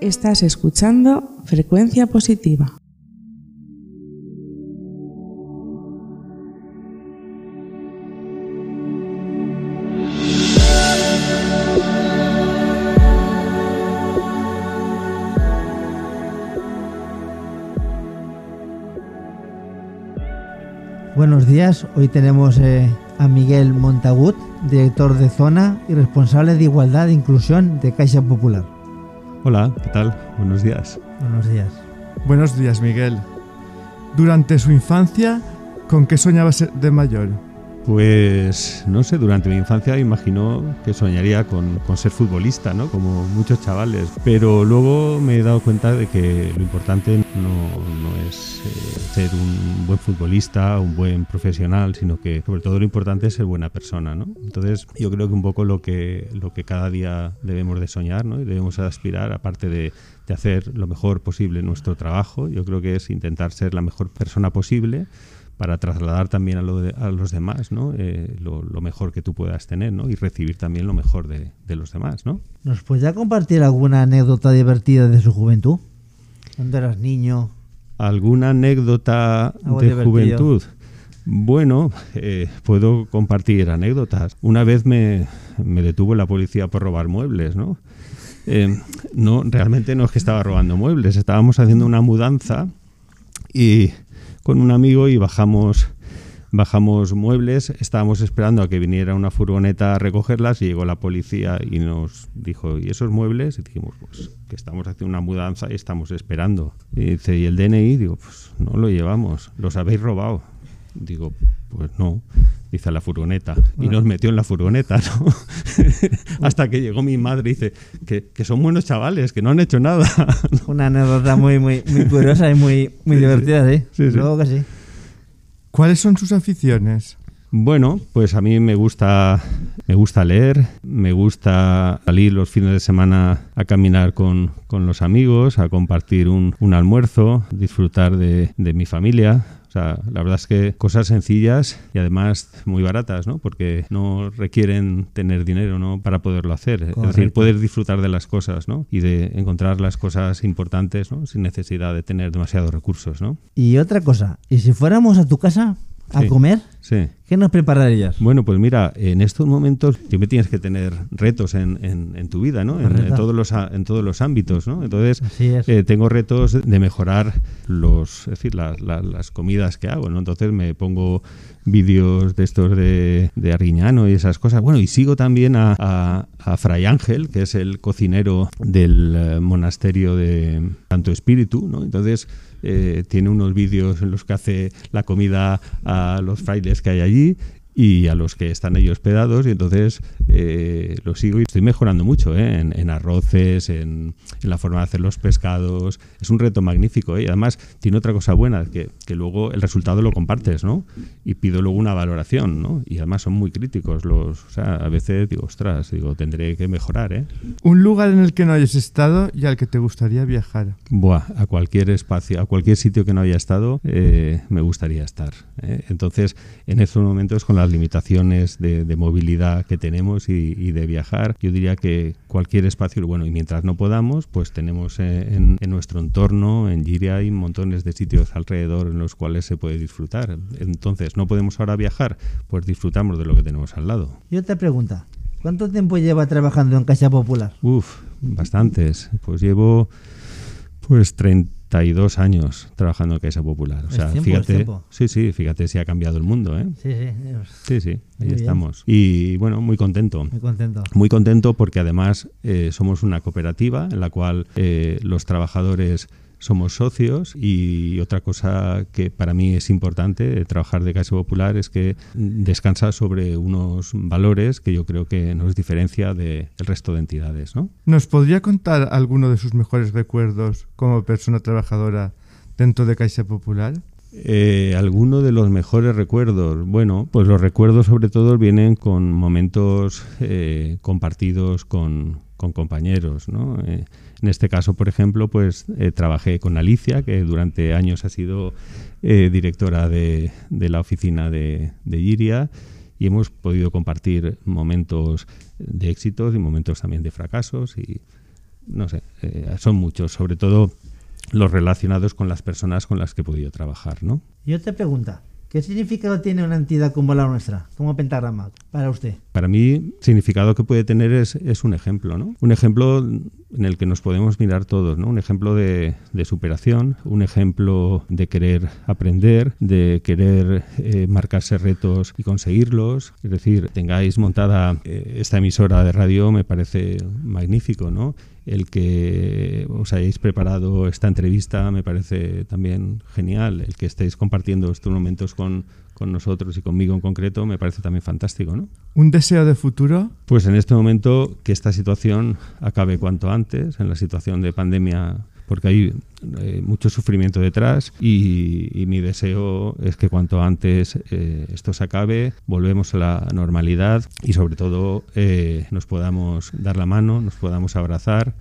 Estás escuchando Frecuencia Positiva. Buenos días, hoy tenemos eh, a Miguel Montagut, director de zona y responsable de igualdad e inclusión de Caixa Popular. Hola, ¿qué tal? Buenos días. Buenos días. Buenos días, Miguel. Durante su infancia, ¿con qué soñaba ser de mayor? Pues no sé, durante mi infancia imagino que soñaría con, con, ser futbolista, ¿no? Como muchos chavales. Pero luego me he dado cuenta de que lo importante no, no es eh, ser un buen futbolista, un buen profesional, sino que sobre todo lo importante es ser buena persona, ¿no? Entonces yo creo que un poco lo que, lo que cada día debemos de soñar, ¿no? Y debemos aspirar, aparte de, de hacer lo mejor posible nuestro trabajo, yo creo que es intentar ser la mejor persona posible para trasladar también a, lo de, a los demás ¿no? Eh, lo, lo, mejor que tú puedas tener ¿no? y recibir también lo mejor de, de los demás. ¿no? ¿Nos podría compartir alguna anécdota divertida de su juventud? ¿Cuando eras niño? ¿Alguna anécdota Algo de divertido. juventud? Bueno, eh, puedo compartir anécdotas. Una vez me, me, detuvo la policía por robar muebles, ¿no? Eh, no, realmente no es que estaba robando muebles, estábamos haciendo una mudanza y con un amigo y bajamos bajamos muebles, estábamos esperando a que viniera una furgoneta a recogerlas y llegó la policía y nos dijo, ¿y esos muebles? Y dijimos, pues que estamos haciendo una mudanza y estamos esperando. Y dice, ¿y el DNI? Digo, pues no lo llevamos, los habéis robado. Digo, pues no, dice la furgoneta. Y nos metió en la furgoneta, ¿no? Hasta que llegó mi madre y dice que, que, son buenos chavales, que no han hecho nada. Una anécdota muy, muy, muy curiosa y muy, muy divertida, ¿sí? Sí, sí. Luego que sí. ¿Cuáles son sus aficiones? Bueno, pues a mí me gusta, me gusta leer, me gusta salir los fines de semana a caminar con, con los amigos, a compartir un, un almuerzo, disfrutar de, de mi familia, o sea, la verdad es que cosas sencillas y además muy baratas, ¿no? Porque no requieren tener dinero, ¿no? Para poderlo hacer. Correcto. Es decir, poder disfrutar de las cosas, ¿no? Y de encontrar las cosas importantes, ¿no? Sin necesidad de tener demasiados recursos, ¿no? Y otra cosa, ¿y si fuéramos a tu casa a Sí. comer? Sí. ¿Qué nos prepararías? Bueno, pues mira, en estos momentos siempre tienes que tener retos en, en- en tu vida, ¿no? En, todos los, en todos los ámbitos, ¿no? Entonces, eh, tengo retos de mejorar los, es decir, la- la- las comidas que hago, ¿no? Entonces me pongo vídeos de estos de, de Arguiñano y esas cosas. Bueno, y sigo también a, a- a Fray Ángel, que es el cocinero del eh, monasterio de Santo Espíritu, ¿no? Entonces eh, tiene unos vídeos en los que hace la comida a los frailes que hay allí y a los que están ahí hospedados y entonces eh, lo sigo y estoy mejorando mucho ¿eh? en, en arroces, en, en la forma de hacer los pescados. Es un reto magnífico ¿eh? y además tiene otra cosa buena, que, que luego el resultado lo compartes ¿no? y pido luego una valoración ¿no? y además son muy críticos los, o sea, a veces digo, ostras, digo, tendré que mejorar. ¿eh? Un lugar en el que no hayas estado y al que te gustaría viajar. Buah, a cualquier espacio, a cualquier sitio que no haya estado, eh, me gustaría estar. ¿eh? Entonces, en estos momentos, con las limitaciones de, de movilidad que tenemos y, y de viajar, yo diría que cualquier espacio, bueno, y mientras no podamos, pues tenemos eh, en, en nuestro entorno, en Giria, hay montones de sitios alrededor en los cuales se puede disfrutar. Entonces, no podemos ahora viajar, pues disfrutamos de lo que tenemos al lado. Y otra pregunta. ¿Cuánto tiempo lleva trabajando en Caixa Popular? Uf, bastantes. Pues llevo pues 32 años trabajando en Caixa Popular. O sea, tiempo, fíjate, sí, sí, fíjate si ha cambiado el mundo, ¿eh? Sí, sí. Sí, sí, ahí Muy bien. estamos. Y bueno, muy contento. Muy contento. Muy contento porque además eh, somos una cooperativa en la cual eh, los trabajadores somos socios y otra cosa que para mí es importante de trabajar de Caixa Popular es que descansa sobre unos valores que yo creo que nos diferencia del resto de entidades, ¿no? ¿Nos podría contar alguno de sus mejores recuerdos como persona trabajadora dentro de Caixa Popular? Eh, alguno de los mejores recuerdos. Bueno, pues los recuerdos sobre todo vienen con momentos eh, compartidos con, con compañeros, ¿no? Eh, en este caso, por ejemplo, pues eh, trabajé con Alicia, que durante años ha sido eh, directora de, la oficina de, de Giria y hemos podido compartir momentos de éxitos y momentos también de fracasos y no sé, eh, son muchos, sobre todo los relacionados con las personas con las que he podido trabajar, ¿no? Y otra pregunta. ¿Qué significado tiene una entidad como la nuestra, como Pentagrama, para usted? Para mí, significado que puede tener es, es un ejemplo, ¿no? Un ejemplo en el que nos podemos mirar todos, ¿no? Un ejemplo de, superación, un ejemplo de querer aprender, de querer eh, marcarse retos y conseguirlos. Es decir, tengáis montada eh, esta emisora de radio me parece magnífico, ¿no? el que os hayáis preparado esta entrevista me parece también genial. El que estéis compartiendo estos momentos con, con nosotros y conmigo en concreto me parece también fantástico, ¿no? ¿Un deseo de futuro? Pues en este momento que esta situación acabe cuanto antes, en la situación de pandemia porque hay eh, mucho sufrimiento detrás y, y, mi deseo es que cuanto antes eh, esto se acabe, volvemos a la normalidad y sobre todo eh, nos podamos dar la mano, nos podamos abrazar,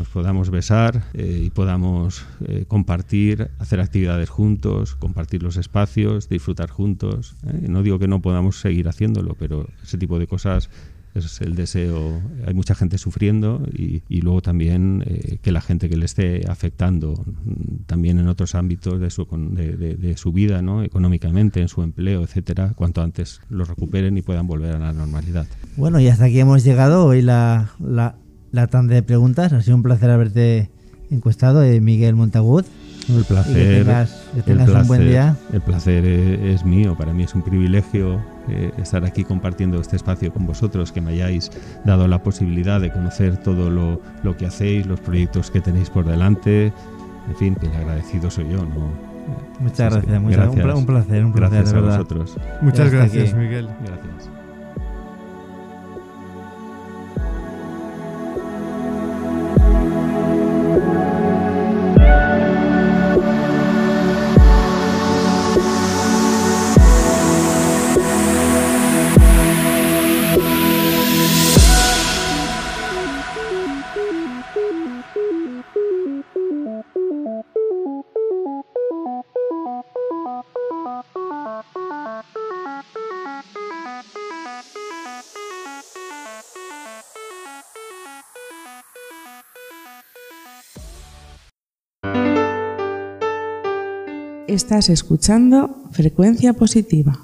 nos podamos besar eh, y podamos eh, compartir, hacer actividades juntos, compartir los espacios, disfrutar juntos. ¿eh? No digo que no podamos seguir haciéndolo, pero ese tipo de cosas es el deseo. Hay mucha gente sufriendo y, y luego también eh, que la gente que le esté afectando mm, también en otros ámbitos de su, de, de, de su vida, ¿no? económicamente, en su empleo, etcétera, cuanto antes los recuperen y puedan volver a la normalidad. Bueno, y hasta aquí hemos llegado. Hoy la, la, la tanda de preguntas. Ha sido un placer haberte encuestado, eh, Miguel Montagut. El placer, y que tengas, que tengas el placer, un buen día. El placer es, mío, para mí es un privilegio eh, estar aquí compartiendo este espacio con vosotros, que me hayáis dado la posibilidad de conocer todo lo, lo que hacéis, los proyectos que tenéis por delante. En fin, que el agradecido soy yo, ¿no? Muchas gracias, muchas, gracias. Un, placer, un placer, gracias de a verdad. vosotros. Muchas gracias, aquí. Miguel. Gracias. Estás escuchando Frecuencia Positiva.